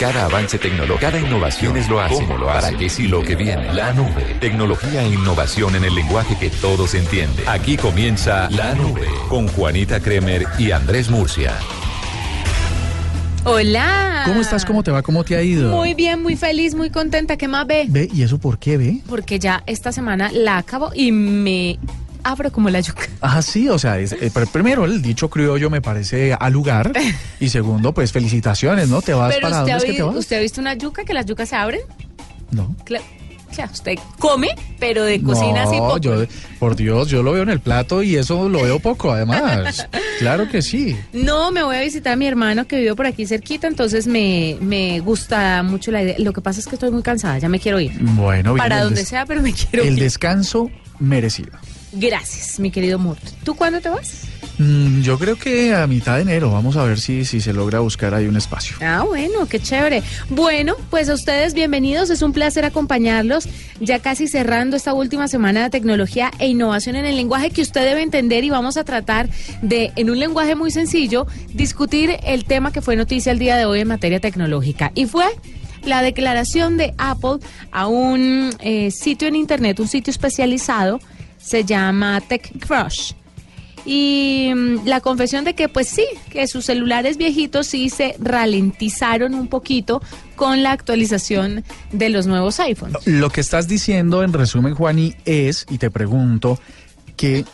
Cada avance tecnológico, cada innovación es lo hace. ¿Cómo lo hace? ¿Para qué sí lo que viene? La nube. Tecnología e innovación en el lenguaje que todos entienden. Aquí comienza La Nube con Juanita Kremer y Andrés Murcia. Hola. ¿Cómo estás? ¿Cómo te va? ¿Cómo te ha ido? Muy bien, muy feliz, muy contenta. ¿Qué más ve? Ve, ¿y eso por qué ve? Porque ya esta semana la acabo y me abro como la yuca. Ah, sí, o sea, es, eh, pr- primero el dicho criollo me parece al lugar y segundo, pues felicitaciones, ¿no? ¿Te vas Pero para dónde ha, es que te vas? ¿usted ha visto una yuca que las yucas se abren? No. Claro, claro, usted come, pero de cocina no, poco. yo, por Dios, yo lo veo en el plato y eso lo veo poco, además. claro que sí. No, me voy a visitar a mi hermano que vive por aquí cerquita, entonces me, me gusta mucho la idea. Lo que pasa es que estoy muy cansada, ya me quiero ir. Bueno, bien, Para el donde sea, pero me quiero El ir. descanso merecido. Gracias, mi querido Murt. ¿Tú cuándo te vas? Mm, yo creo que a mitad de enero, vamos a ver si, si se logra buscar ahí un espacio. Ah, bueno, qué chévere. Bueno, pues a ustedes bienvenidos, es un placer acompañarlos, ya casi cerrando esta última semana de tecnología e innovación en el lenguaje que usted debe entender y vamos a tratar de, en un lenguaje muy sencillo, discutir el tema que fue noticia el día de hoy en materia tecnológica. Y fue la declaración de Apple a un eh, sitio en Internet, un sitio especializado, se llama TechCrush. Y mm, la confesión de que pues sí, que sus celulares viejitos sí se ralentizaron un poquito con la actualización de los nuevos iPhones. Lo que estás diciendo en resumen, Juani, es, y te pregunto, que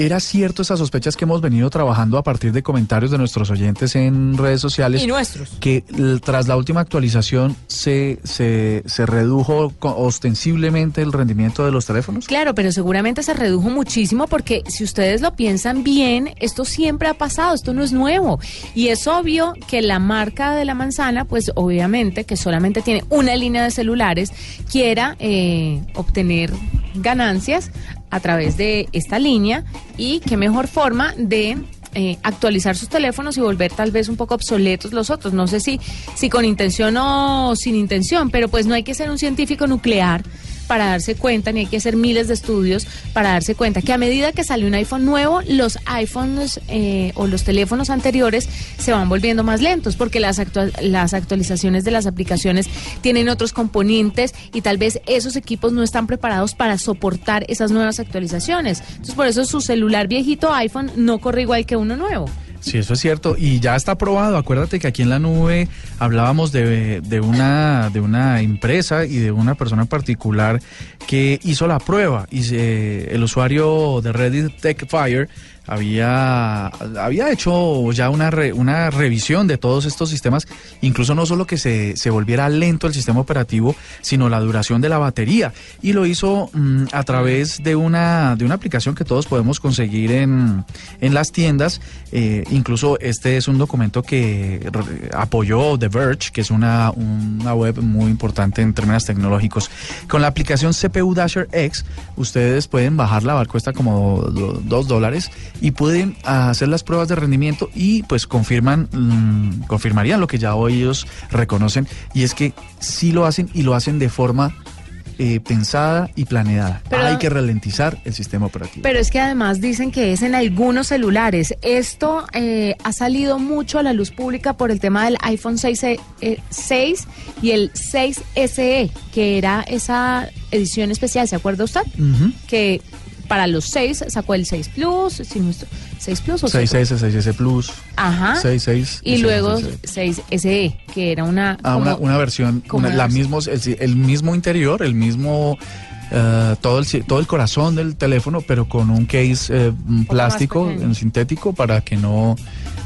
era cierto esas sospechas que hemos venido trabajando a partir de comentarios de nuestros oyentes en redes sociales. Y nuestros. que tras la última actualización se, se, se redujo ostensiblemente el rendimiento de los teléfonos. Claro, pero seguramente se redujo muchísimo porque si ustedes lo piensan bien, esto siempre ha pasado, esto no es nuevo. Y es obvio que la marca de la manzana, pues obviamente que solamente tiene una línea de celulares, quiera eh, obtener ganancias a través de esta línea y qué mejor forma de eh, actualizar sus teléfonos y volver tal vez un poco obsoletos los otros. No sé si, si con intención o sin intención, pero pues no hay que ser un científico nuclear para darse cuenta, ni hay que hacer miles de estudios para darse cuenta que a medida que sale un iPhone nuevo, los iPhones eh, o los teléfonos anteriores se van volviendo más lentos porque las, actua- las actualizaciones de las aplicaciones tienen otros componentes y tal vez esos equipos no están preparados para soportar esas nuevas actualizaciones. Entonces por eso su celular viejito iPhone no corre igual que uno nuevo. Sí, eso es cierto. Y ya está probado. Acuérdate que aquí en la nube hablábamos de, de una, de una empresa y de una persona en particular que hizo la prueba. Y el usuario de Reddit TechFire había, había hecho ya una, una revisión de todos estos sistemas, incluso no solo que se, se volviera lento el sistema operativo, sino la duración de la batería. Y lo hizo mm, a través de una, de una aplicación que todos podemos conseguir en, en las tiendas. Eh, incluso este es un documento que apoyó The Verge, que es una, una web muy importante en términos tecnológicos. Con la aplicación CPU Dasher X, ustedes pueden bajarla, cuesta como do- dos dólares, y pueden hacer las pruebas de rendimiento y pues confirman, mm, confirmarían lo que ya hoy ellos reconocen, y es que sí lo hacen y lo hacen de forma eh, pensada y planeada. Pero- Hay que ralentizar el sistema operativo. Pero es que además dicen que es en algunos celulares. Esto eh, ha salido mucho a la luz pública por el tema del iPhone 6, eh, 6 y el 6SE, que era esa edición especial, ¿se acuerda usted? Que para los 6 sacó el 6 Plus, si no estoy- 6 Plus o 6S, 6S Plus, Ajá. 66. Y luego 6SE, que era una... Ah, una, como- una versión, como una- una la versión. mismo, el, el mismo interior, el mismo, eh, todo, el, todo el corazón del teléfono, pero con un case eh, plástico, sintético, para que no,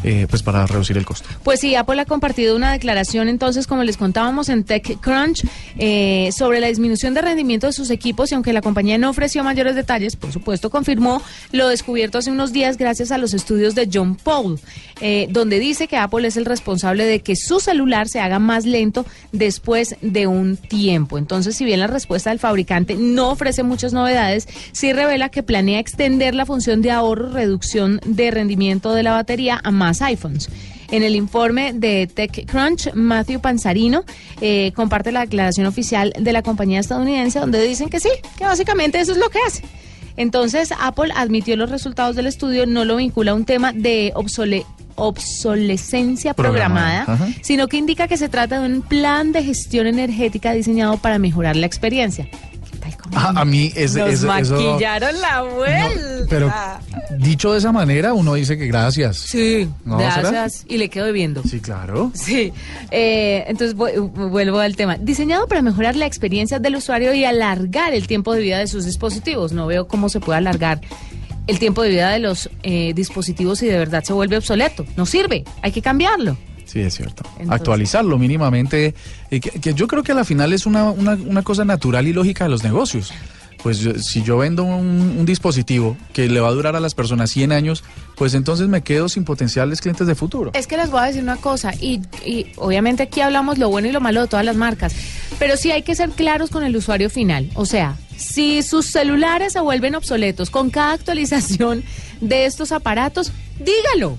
eh, pues para reducir el costo. Pues sí, Apple ha compartido una declaración entonces, como les contábamos en TechCrunch, eh, sobre la disminución de rendimiento de sus equipos y aunque la compañía no ofreció mayores detalles, por supuesto confirmó lo descubierto hace unos días gracias a los estudios de John Paul, eh, donde dice que Apple es el responsable de que su celular se haga más lento después de un tiempo. Entonces, si bien la respuesta del fabricante no ofrece muchas novedades, sí revela que planea extender la función de ahorro, reducción de rendimiento de la batería a más iPhones. En el informe de TechCrunch, Matthew Panzarino eh, comparte la declaración oficial de la compañía estadounidense donde dicen que sí, que básicamente eso es lo que hace. Entonces, Apple admitió los resultados del estudio, no lo vincula a un tema de obsole obsolescencia programada, Programada, sino que indica que se trata de un plan de gestión energética diseñado para mejorar la experiencia. ¿Qué tal cómo Ah, a mí ese, nos eso- maquillaron la vuelta. No, pero dicho de esa manera, uno dice que gracias. Sí, ¿No, será? gracias. Y le quedo debiendo. Sí, claro. Sí, eh, entonces vu- vuelvo al tema. Diseñado para mejorar la experiencia del usuario y alargar el tiempo de vida de sus dispositivos. No veo cómo se puede alargar el tiempo de vida de los eh, dispositivos si de verdad se vuelve obsoleto. No sirve, hay que cambiarlo. Sí, es cierto. Entonces- Actualizarlo mínimamente, eh, que, que yo creo que a la final es una, una, una cosa natural y lógica de los negocios. Pues yo- si yo vendo un, un dispositivo que le va a durar a las personas 100 años, pues entonces me quedo sin potenciales clientes de futuro. Es que les voy a decir una cosa, y, y obviamente aquí hablamos lo bueno y lo malo de todas las marcas, pero sí hay que ser claros con el usuario final. O sea, si sus celulares se vuelven obsoletos con cada actualización de estos aparatos, dígalo.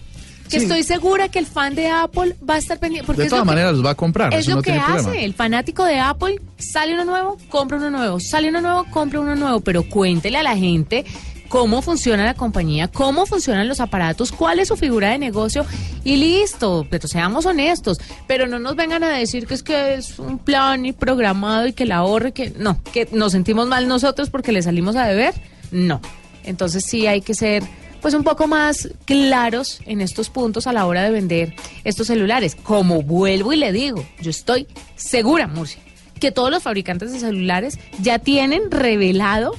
Que Sí. estoy segura que el fan de Apple va a estar pendiente. Porque de todas maneras los va a comprar. es eso lo no que tiene hace. problema. El fanático de Apple sale uno nuevo, compra uno nuevo. Sale uno nuevo, compra uno nuevo. Pero cuéntele a la gente cómo funciona la compañía, cómo funcionan los aparatos, cuál es su figura de negocio y listo. Pero seamos honestos. Pero no nos vengan a decir que es que es un plan y programado y que la ahorre, que no, que nos sentimos mal nosotros porque le salimos a deber. No. Entonces sí hay que ser pues un poco más claros en estos puntos a la hora de vender estos celulares. Como vuelvo y le digo, yo estoy segura, Murcia, que todos los fabricantes de celulares ya tienen revelado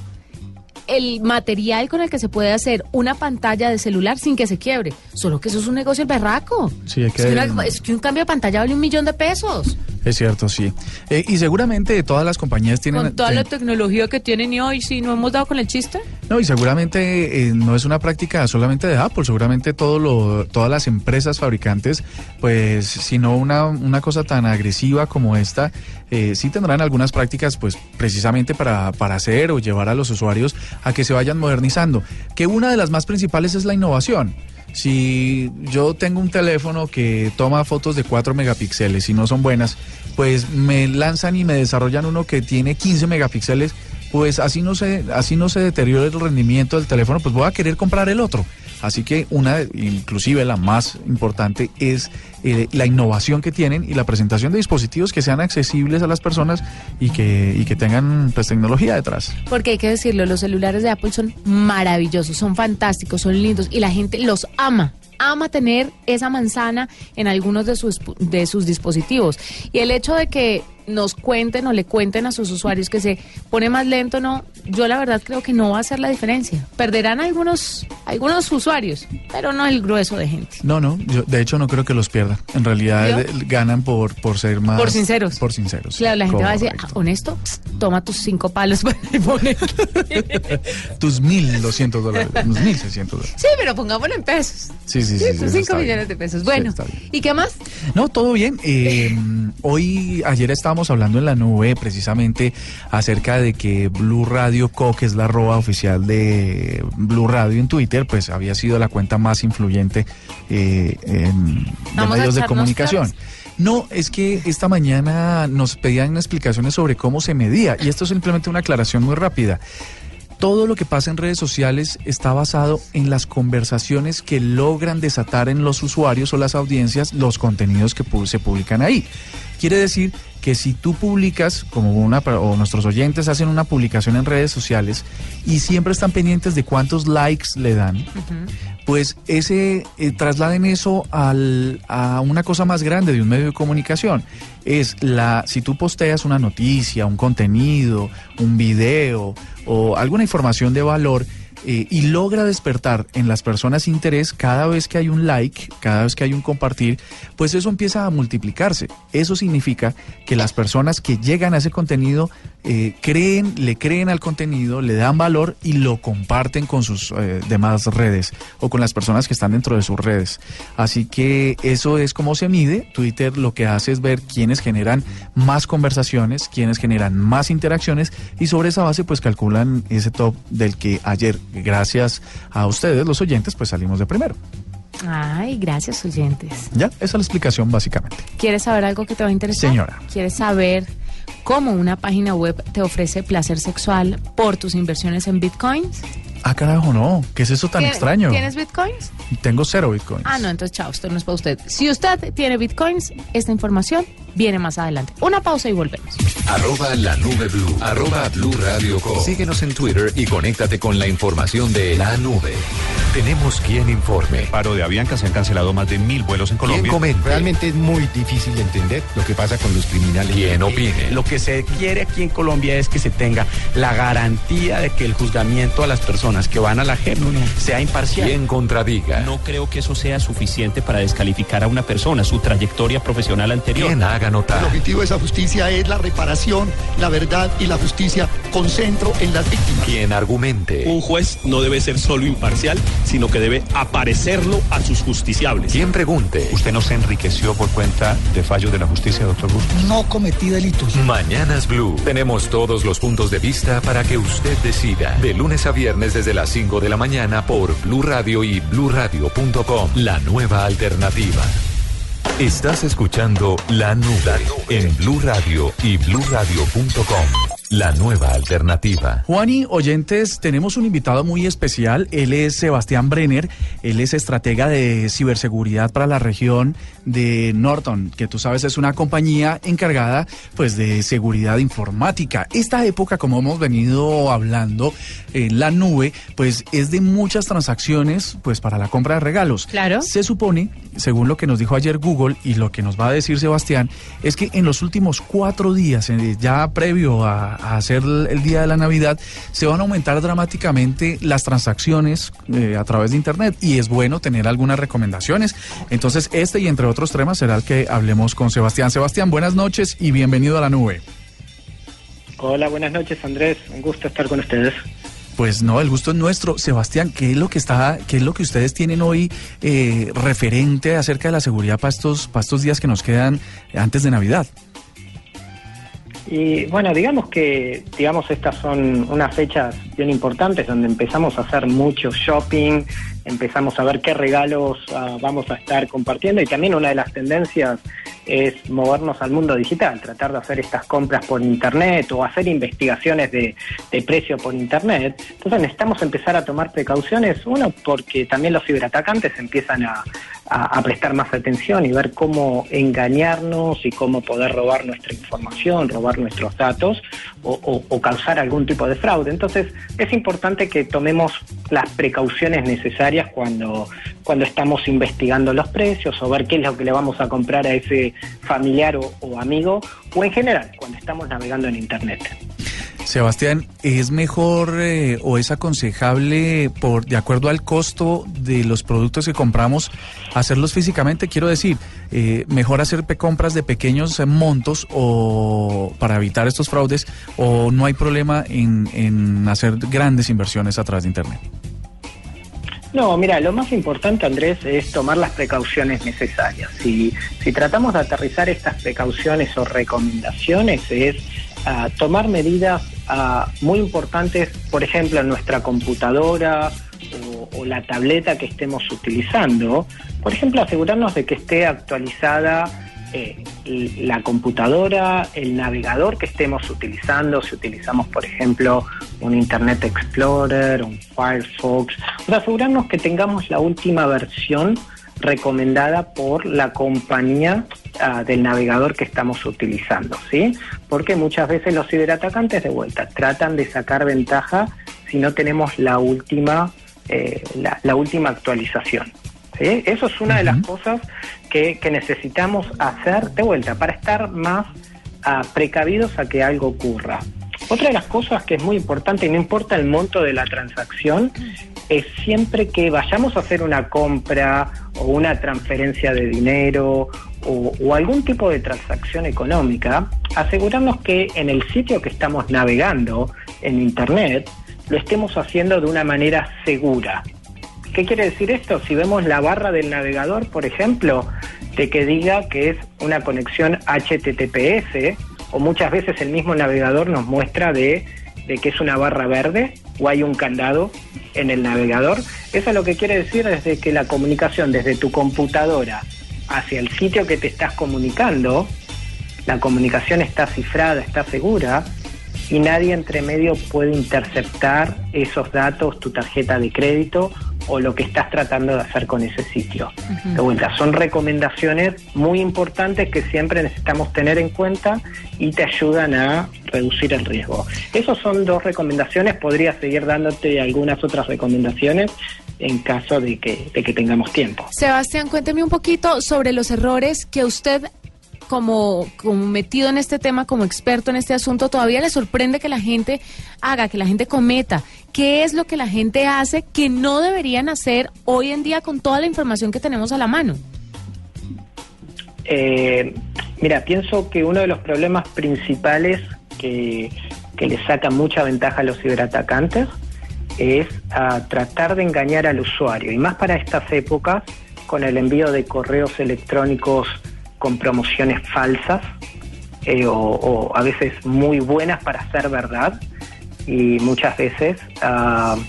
el material con el que se puede hacer una pantalla de celular sin que se quiebre. Solo que eso es un negocio el berraco. Sí, hay que- es, que una- es que un cambio de pantalla vale un millón de pesos. Es cierto, sí. Eh, y seguramente todas las compañías tienen... Con toda ten- la tecnología que tienen y hoy, si no hemos dado con el chiste. No, y seguramente eh, no es una práctica solamente de Apple, seguramente todo lo, todas las empresas fabricantes, pues si no una, una cosa tan agresiva como esta, eh, sí tendrán algunas prácticas pues precisamente para, para hacer o llevar a los usuarios a que se vayan modernizando. Que una de las más principales es la innovación. Si yo tengo un teléfono que toma fotos de 4 megapíxeles y no son buenas, pues me lanzan y me desarrollan uno que tiene 15 megapíxeles, pues así no se así no se deteriora el rendimiento del teléfono, pues voy a querer comprar el otro. Así que una, inclusive la más importante, es eh, la innovación que tienen y la presentación de dispositivos que sean accesibles a las personas y que, y que tengan pues tecnología detrás. Porque hay que decirlo, los celulares de Apple son maravillosos, son fantásticos, son lindos y la gente los ama. Ama tener esa manzana en algunos de sus, de sus dispositivos. Y el hecho de que nos cuenten o le cuenten a sus usuarios que se pone más lento, no, yo la verdad creo que no va a hacer la diferencia. Perderán algunos, algunos usuarios, pero no el grueso de gente. No, no, yo de hecho no creo que los pierdan. En realidad eh, ganan por, por ser más... Por sinceros. Por sinceros. Claro, la gente va a decir. "Ah, honesto, Psst, toma tus cinco palos para poner. Tus 1.200 dólares, unos 1.600 dólares. Sí, pero pongámoslo en pesos. Sí, sí, sí. Sí, sí, son eso 5 está bien. millones de pesos. Bueno. ¿y qué más? No, todo bien. Eh, hoy, ayer estábamos hablando en la nube precisamente acerca de que Blue Radio Co, que es la arroba oficial de Blue Radio en Twitter, pues había sido la cuenta más influyente eh, en de medios de comunicación. No, es que esta mañana nos pedían explicaciones sobre cómo se medía y esto es simplemente una aclaración muy rápida. Todo lo que pasa en redes sociales está basado en las conversaciones que logran desatar en los usuarios o las audiencias los contenidos que se publican ahí. Quiere decir que si tú publicas, como una o nuestros oyentes hacen una publicación en redes sociales y siempre están pendientes de cuántos likes le dan, pues ese eh, trasladen eso al, a una cosa más grande de un medio de comunicación. Es la, si tú posteas una noticia, un contenido, un video o alguna información de valor, eh, y logra despertar en las personas interés cada vez que hay un like, cada vez que hay un compartir, pues eso empieza a multiplicarse. Eso significa que las personas que llegan a ese contenido eh, creen, le creen al contenido, le dan valor y lo comparten con sus eh, demás redes o con las personas que están dentro de sus redes. Así que eso es como se mide. Twitter lo que hace es ver quiénes generan más conversaciones, quiénes generan más interacciones y sobre esa base pues calculan ese top del que ayer gracias a ustedes, los oyentes, pues salimos de primero. Ay, gracias, oyentes. Ya, esa es la explicación básicamente. ¿Quieres saber algo que te va a interesar? Señora. ¿Quieres saber cómo una página web te ofrece placer sexual por tus inversiones en bitcoins? Ah, carajo, no. ¿Qué es eso tan ¿Tien- extraño? ¿Tienes bitcoins? Tengo cero bitcoins. Ah, no, entonces chao, esto no es para usted. Si usted tiene bitcoins, esta información viene más adelante. Una pausa y volvemos. Arroba la nube blue. Arroba blue radio com. Síguenos en Twitter y conéctate con la información de la nube. Tenemos quien informe. paro de Avianca se han cancelado más de mil vuelos en Colombia. Realmente es muy difícil de entender lo que pasa con los criminales. Quien opine. Lo que se quiere aquí en Colombia es que se tenga la garantía de que el juzgamiento a las personas que van a la JEP sea imparcial. Quien contradiga. No creo que eso sea suficiente para descalificar a una persona, su trayectoria profesional anterior. Quien haga El notar. objetivo de esa justicia es la reparación, la verdad y la justicia con centro en las víctimas. Quien argumente. Un juez no debe ser solo imparcial, sino que debe aparecerlo a sus justiciables. Quien pregunte. ¿Usted no se enriqueció por cuenta de fallos de la justicia, doctor Bustos? No cometí delitos. Mañanas Blue. Tenemos todos los puntos de vista para que usted decida. De lunes a viernes desde las 5 de la mañana por Blue Radio y bluradio.com. La nueva alternativa. Estás escuchando La Nube en Blue Radio y bluradio.com. La nueva alternativa. Juani, oyentes, tenemos un invitado muy especial. Él es Sebastián Brenner. Él es estratega de ciberseguridad para la región de Norton, que tú sabes es una compañía encargada pues de seguridad informática. Esta época, como hemos venido hablando en la nube, pues es de muchas transacciones pues para la compra de regalos. Claro. Se supone, según lo que nos dijo ayer Google y lo que nos va a decir Sebastián, es que en los últimos cuatro días, eh, ya previo a, a hacer el, el día de la Navidad, se van a aumentar dramáticamente las transacciones eh, a través de Internet y es bueno tener algunas recomendaciones. Entonces, este y entre otros temas será el que hablemos con Sebastián. Sebastián, buenas noches y bienvenido a la nube. Hola, buenas noches Andrés, un gusto estar con ustedes. Pues no, el gusto es nuestro. Sebastián, ¿qué es lo que está, qué es lo que ustedes tienen hoy eh, referente acerca de la seguridad para estos, para estos días que nos quedan antes de Navidad? Y bueno, digamos que digamos estas son unas fechas bien importantes donde empezamos a hacer mucho shopping, empezamos a ver qué regalos ah, vamos a estar compartiendo y también una de las tendencias es movernos al mundo digital, tratar de hacer estas compras por internet o hacer investigaciones de, de precio por internet. Entonces necesitamos empezar a tomar precauciones, uno porque también los ciberatacantes empiezan a, a, a prestar más atención y ver cómo engañarnos y cómo poder robar nuestra información, robar nuestros datos o, causar algún tipo de fraude. Entonces es importante que tomemos las precauciones necesarias cuando, cuando estamos investigando los precios o ver qué es lo que le vamos a comprar a ese familiar o amigo o en general cuando estamos navegando en Internet. Sebastián, ¿es mejor eh, o es aconsejable, por de acuerdo al costo de los productos que compramos, hacerlos físicamente? Quiero decir, eh, mejor hacer compras de pequeños montos o para evitar estos fraudes, o no hay problema en, en hacer grandes inversiones a través de Internet. No, mira, lo más importante, Andrés, es tomar las precauciones necesarias. Si, si tratamos de aterrizar estas precauciones o recomendaciones, es ah, tomar medidas ah, muy importantes, por ejemplo, en nuestra computadora o, o la tableta que estemos utilizando. Por ejemplo, asegurarnos de que esté actualizada eh, la computadora, el navegador que estemos utilizando, si utilizamos, por ejemplo, un Internet Explorer, un Firefox, o sea, asegurarnos que tengamos la última versión recomendada por la compañía ah, del navegador que estamos utilizando, ¿sí? Porque muchas veces los ciberatacantes de vuelta tratan de sacar ventaja si no tenemos la última, eh, la, la última actualización. ¿sí? Eso es una de las cosas que, que necesitamos hacer de vuelta para estar más ah, precavidos a que algo ocurra. Otra de las cosas que es muy importante, y no importa el monto de la transacción, es siempre que vayamos a hacer una compra o una transferencia de dinero o, algún tipo de transacción económica, asegurarnos que en el sitio que estamos navegando en Internet lo estemos haciendo de una manera segura. ¿Qué quiere decir esto? Si vemos la barra del navegador, por ejemplo, de que diga que es una conexión HTTPS, o muchas veces el mismo navegador nos muestra de que es una barra verde o hay un candado en el navegador, eso lo que quiere decir es que la comunicación desde tu computadora hacia el sitio que te estás comunicando, la comunicación está cifrada, está segura, y nadie entre medio puede interceptar esos datos, tu tarjeta de crédito o lo que estás tratando de hacer con ese sitio. De vuelta, son recomendaciones muy importantes que siempre necesitamos tener en cuenta y te ayudan a reducir el riesgo. Esas son dos recomendaciones, podría seguir dándote algunas otras recomendaciones en caso de que, de que tengamos tiempo. Sebastián, cuénteme un poquito sobre los errores que usted como, como metido en este tema, como experto en este asunto, todavía le sorprende que la gente haga, que la gente cometa? ¿Qué es lo que la gente hace que no deberían hacer hoy en día con toda la información que tenemos a la mano? Eh, mira, pienso que uno de los problemas principales que, que le saca mucha ventaja a los ciberatacantes es a tratar de engañar al usuario, y más para estas épocas, con el envío de correos electrónicos con promociones falsas eh, o, o, a veces muy buenas para ser verdad y muchas veces uh,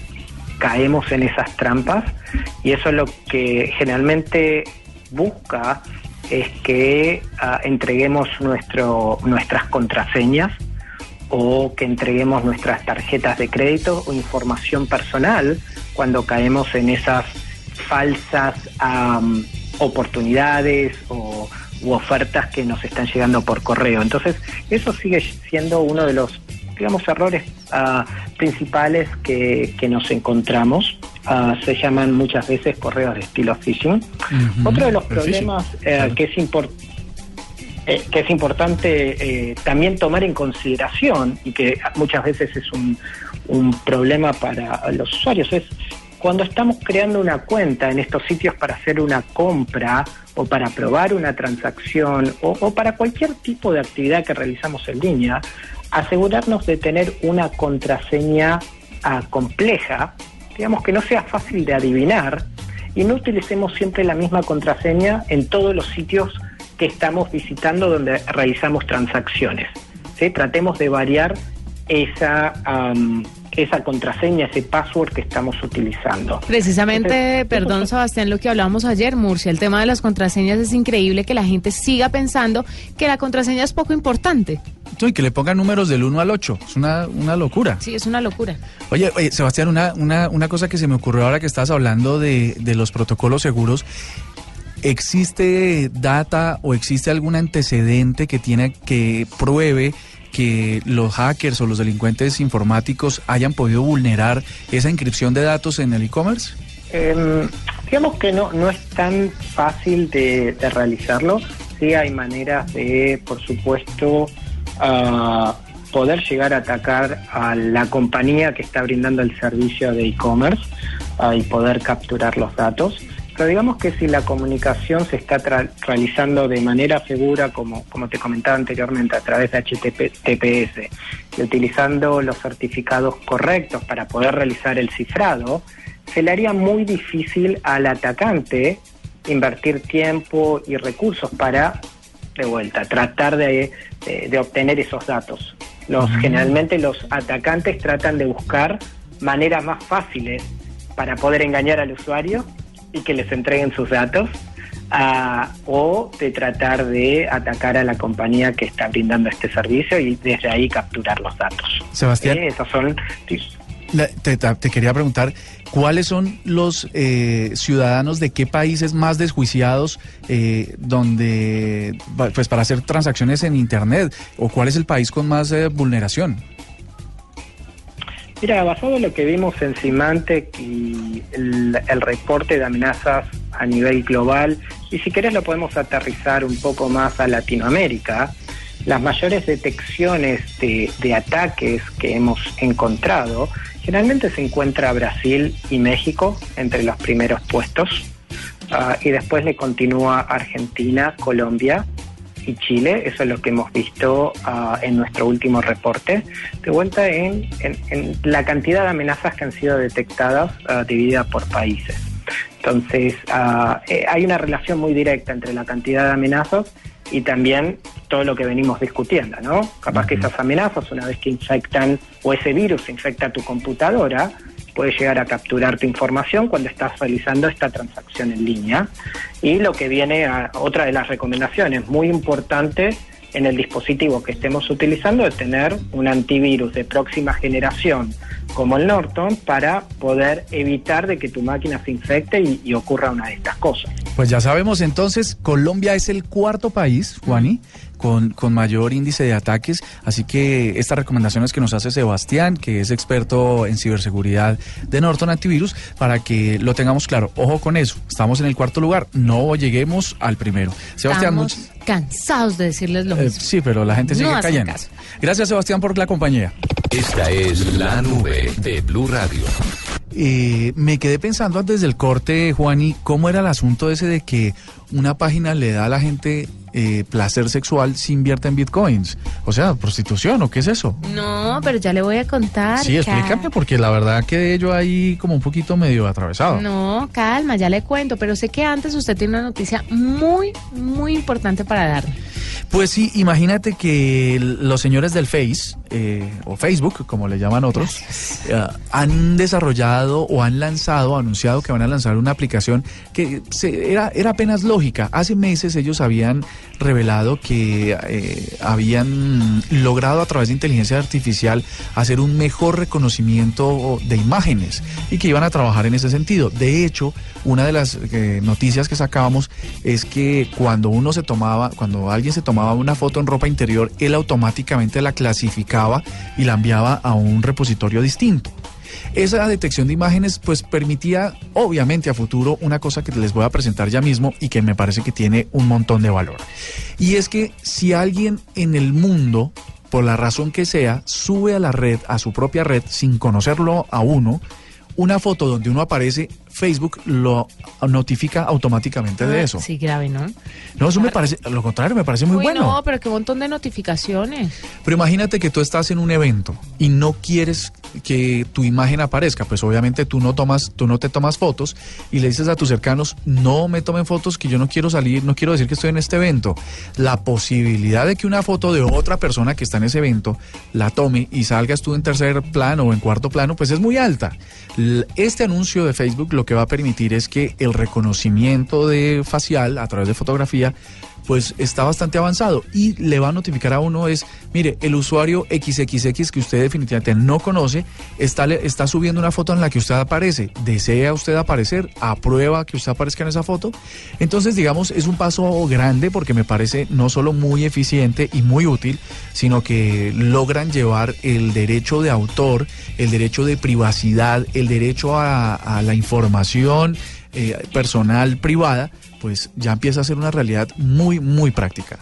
caemos en esas trampas y eso es lo que generalmente busca es que uh, entreguemos nuestro, nuestras contraseñas o que entreguemos nuestras tarjetas de crédito o información personal cuando caemos en esas falsas um, oportunidades o u ofertas que nos están llegando por correo. Entonces, eso sigue siendo uno de los, digamos, errores uh, principales que, que, nos encontramos. Uh, se llaman muchas veces correos de estilo phishing. -huh. Otro de los problemas eh, que es importante eh, que es importante eh, también tomar en consideración y que muchas veces es un, un problema para los usuarios es cuando estamos creando una cuenta en estos sitios para hacer una compra o para probar una transacción o, o, para cualquier tipo de actividad que realizamos en línea, asegurarnos de tener una contraseña uh, compleja, digamos que no sea fácil de adivinar y no utilicemos siempre la misma contraseña en todos los sitios que estamos visitando donde realizamos transacciones. Tratemos de variar esa... esa contraseña, ese password que estamos utilizando. Precisamente, Entonces, perdón. Sebastián, lo que hablábamos ayer, Murcia, el tema de las contraseñas es increíble que la gente siga pensando que la contraseña es poco importante. Y que le pongan números del 1 al 8, es una, una locura. Sí, es una locura. Oye, oye Sebastián, una, una, una cosa que se me ocurrió ahora que estás hablando de, de los protocolos seguros, ¿existe data o existe algún antecedente que tiene que pruebe que los hackers o los delincuentes informáticos hayan podido vulnerar esa inscripción de datos en el e-commerce? Eh, digamos que no, no es tan fácil de, realizarlo. Sí hay maneras de, por supuesto, uh, poder llegar a atacar a la compañía que está brindando el servicio de e-commerce uh, y poder capturar los datos. Pero digamos que si la comunicación se está realizando de manera segura, como, como te comentaba anteriormente, a través de HTTPS, y utilizando los certificados correctos para poder realizar el cifrado, se le haría muy difícil al atacante invertir tiempo y recursos para, de vuelta, tratar de, de, de obtener esos datos. Los, uh -huh. Generalmente los atacantes tratan de buscar maneras más fáciles para poder engañar al usuario y que les entreguen sus datos uh, o de tratar de atacar a la compañía que está brindando este servicio y desde ahí capturar los datos. Sebastián. Eh, esos son. La, te, te, quería preguntar, ¿cuáles son los eh, ciudadanos de qué países más desjuiciados eh, donde, pues para hacer transacciones en Internet? ¿O cuál es el país con más eh, vulneración? Mira, basado en lo que vimos en Symantec y el, el, reporte de amenazas a nivel global, y si querés lo podemos aterrizar un poco más a Latinoamérica, las mayores detecciones de, de ataques que hemos encontrado, generalmente se encuentra Brasil y México entre los primeros puestos. Ah, y después le continúa Argentina, Colombia y Chile. Eso es lo que hemos visto ah, en nuestro último reporte. De vuelta en, en- en la cantidad de amenazas que han sido detectadas dividida por países. Entonces, eh, hay una relación muy directa entre la cantidad de amenazas y también todo lo que venimos discutiendo, ¿no? Capaz que esas amenazas, una vez que infectan o ese virus infecta tu computadora, puede llegar a capturar tu información cuando estás realizando esta transacción en línea. Y lo que viene a otra de las recomendaciones muy importante en el dispositivo que estemos utilizando es tener un antivirus de próxima generación como el Norton para poder evitar de que tu máquina se infecte y, y ocurra una de estas cosas. Pues ya sabemos entonces, Colombia es el cuarto país, Juani, con, con mayor índice de ataques, así que estas recomendaciones que nos hace Sebastián, que es experto en ciberseguridad de Norton Antivirus, para que lo tengamos claro. Ojo con eso, estamos en el cuarto lugar, no lleguemos al primero. Sebastián, Estamos much- cansados de decirles lo eh, mismo. sí, pero la gente No sigue hacen cayendo. caso. Gracias Sebastián por la compañía. Esta es la nube de Blue Radio. Eh, me quedé pensando antes del corte, Juani, cómo era el asunto ese de que una página le da a la gente eh, placer sexual si invierte en bitcoins. O sea, prostitución, ¿o qué es eso? No, pero ya le voy a contar. Sí, explícame, porque la verdad que yo ahí como un poquito medio atravesado. No, calma, ya le cuento, pero sé que antes usted tiene una noticia muy, muy importante para darme. Pues sí, imagínate que los señores del Face, eh, o Facebook, como le llaman otros, eh, han desarrollado o han lanzado, anunciado que van a lanzar una aplicación que se- era, era apenas lógica. Hace meses ellos habían revelado que eh, habían logrado a través de inteligencia artificial hacer un mejor reconocimiento de imágenes y que iban a trabajar en ese sentido. De hecho, una de las eh, noticias que sacábamos es que cuando uno se tomaba, cuando alguien se tomaba una foto en ropa interior, él automáticamente la clasificaba y la enviaba a un repositorio distinto. Esa detección de imágenes pues permitía obviamente a futuro una cosa que les voy a presentar ya mismo y que me parece que tiene un montón de valor. Y es que si alguien en el mundo, por la razón que sea, sube a la red, a su propia red, sin conocerlo a uno, una foto donde uno aparece, Facebook lo notifica automáticamente de eso. Ah, Sí, grave, ¿no? No, eso me parece, lo contrario, me parece muy Uy, bueno. no, pero qué montón de notificaciones. Pero imagínate que tú estás en un evento y no quieres que tu imagen aparezca, pues obviamente tú no tomas, tú no te tomas fotos y le dices a tus cercanos, no me tomen fotos que yo no quiero salir, no quiero decir que estoy en este evento. La posibilidad de que una foto de otra persona que está en ese evento la tome y salgas tú en tercer plano o en cuarto plano, pues es muy alta. Este anuncio de Facebook lo que va a permitir es que el reconocimiento de facial a través de fotografía pues está bastante avanzado y le va a notificar a uno es, mire, el usuario XXX que usted definitivamente no conoce está, está subiendo una foto en la que usted aparece. ¿Desea usted aparecer? ¿Aprueba que usted aparezca en esa foto? Entonces, digamos, es un paso grande porque me parece no solo muy eficiente y muy útil, sino que logran llevar el derecho de autor, el derecho de privacidad, el derecho a, a la información eh, personal privada, pues ya empieza a ser una realidad muy, muy práctica.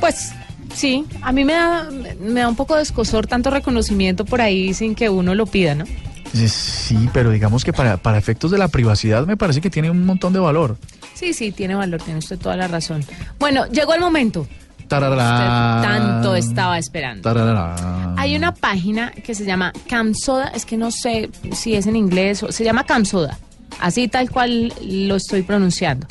Pues sí, a mí me da, me da un poco de escosor tanto reconocimiento por ahí sin que uno lo pida, ¿no? Sí, pero digamos que para, para efectos de la privacidad me parece que tiene un montón de valor. Sí, sí, tiene valor, tiene usted toda la razón. Bueno, llegó el momento. Usted tanto estaba esperando. Hay una página que se llama Camsoda, es que no sé si es en inglés, o se llama Camsoda, así tal cual lo estoy pronunciando.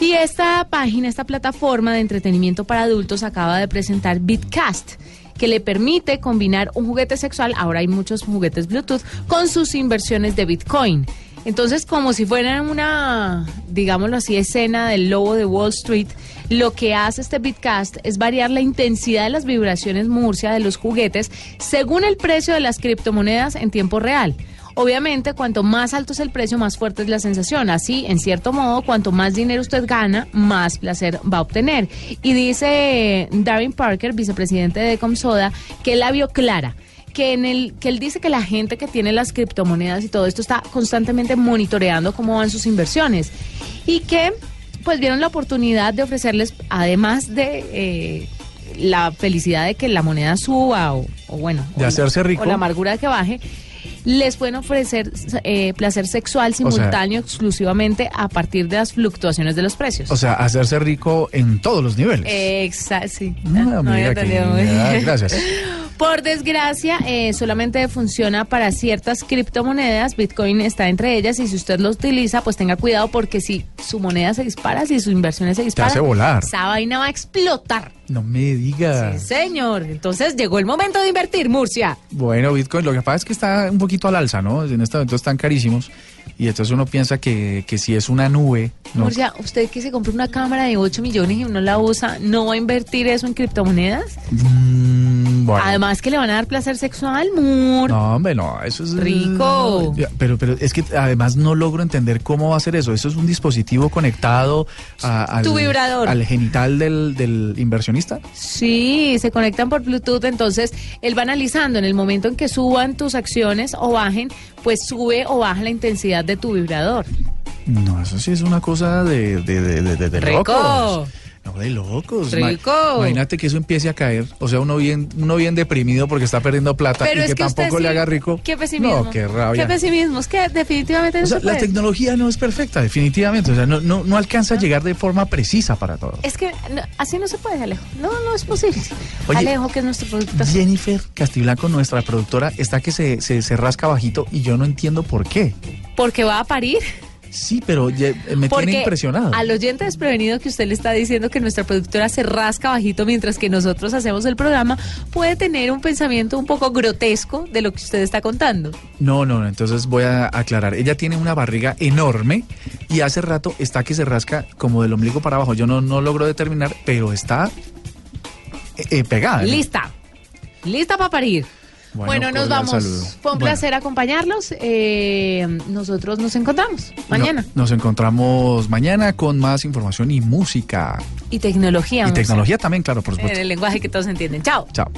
Y esta página, esta plataforma de entretenimiento para adultos acaba de presentar Bitcast, que le permite combinar un juguete sexual, ahora hay muchos juguetes Bluetooth, con sus inversiones de Bitcoin. Entonces, como si fuera una, digámoslo así, escena del lobo de Wall Street, lo que hace este Bitcast es variar la intensidad de las vibraciones Murcia de los juguetes según el precio de las criptomonedas en tiempo real. Obviamente, cuanto más alto es el precio, más fuerte es la sensación. Así, en cierto modo, cuanto más dinero usted gana, más placer va a obtener. Y dice Darren Parker, vicepresidente de Comsoda, que él la vio clara. Que, en el, que él dice que la gente que tiene las criptomonedas y todo esto está constantemente monitoreando cómo van sus inversiones. Y que pues vieron la oportunidad de ofrecerles, además de eh, la felicidad de que la moneda suba o, o bueno, De o hacerse la, rico. o la amargura de que baje, les pueden ofrecer eh, placer sexual sea- simultáneo exclusivamente a partir de las fluctuaciones de los precios. O sea, hacerse rico en todos los niveles. Exacto, sí. Ah, No mira ah, gracias. Por desgracia, eh, solamente funciona para ciertas criptomonedas. Bitcoin está entre ellas y si usted lo utiliza, pues tenga cuidado porque si su moneda se dispara, si sus inversiones se disparan, hace volar. esa vaina va a explotar. No me diga. Sí, señor. Entonces llegó el momento de invertir, Murcia. Bueno, Bitcoin, lo que pasa es que está un poquito al alza, ¿no? En este momento están carísimos. Y entonces uno piensa que, que si es una nube, ¿no? Murcia, usted que se compra una cámara de 8 millones y no la usa, ¿no va a invertir eso en criptomonedas? Mm, bueno. Además que le van a dar placer sexual, Mur. No, hombre, no, eso es... Rico. Pero, pero es que además no logro entender cómo va a ser eso. Eso es un dispositivo conectado a- al, Tu vibrador. al genital del, del inversionista. Sí, se conectan por Bluetooth, entonces él va analizando en el momento en que suban tus acciones o bajen, pues sube o baja la intensidad de tu vibrador. No, eso sí es una cosa de, de, de, de- de- de Rico. locos. No, de locos. Rico. Imagínate que eso empiece a caer. O sea, uno bien, uno bien deprimido porque está perdiendo plata Pero y es que, tampoco le haga rico. Qué pesimismo. No, qué rabia. Qué pesimismo, es que definitivamente no o sea, se la tecnología no es perfecta, definitivamente. O sea, no, no, no alcanza a llegar de forma precisa para todo. Es que no, así no se puede, Alejo. No, no es posible. Oye, Alejo, que es nuestro productor. Jennifer Castiblanco, nuestra productora, está que se, se, se rasca bajito y yo no entiendo por qué. Porque va a parir. Sí, pero ya- me Porque tiene impresionado. al oyente desprevenido que usted le está diciendo que nuestra productora se rasca bajito mientras que nosotros hacemos el programa, puede tener un pensamiento un poco grotesco de lo que usted está contando. No, no, no, entonces voy a aclarar. Ella tiene una barriga enorme y hace rato está que se rasca como del ombligo para abajo. Yo no, no logro determinar, pero está eh, eh, pegada. ¿no? Lista. Lista para parir. Bueno, nos vamos. saludo. Fue un Bueno, placer acompañarlos. Eh, nosotros nos encontramos mañana. no- nos encontramos mañana con más información y música. Y tecnología. Y tecnología también, claro, por En supuesto. el lenguaje que todos entienden. Chao. Chao.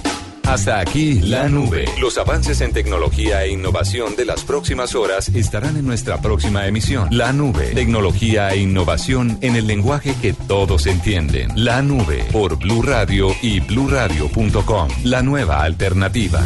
Hasta aquí la nube. Los avances en tecnología e innovación de las próximas horas estarán en nuestra próxima emisión. La nube. Tecnología e innovación en el lenguaje que todos entienden. La nube por Blue Radio y bluradio.com. La nueva alternativa.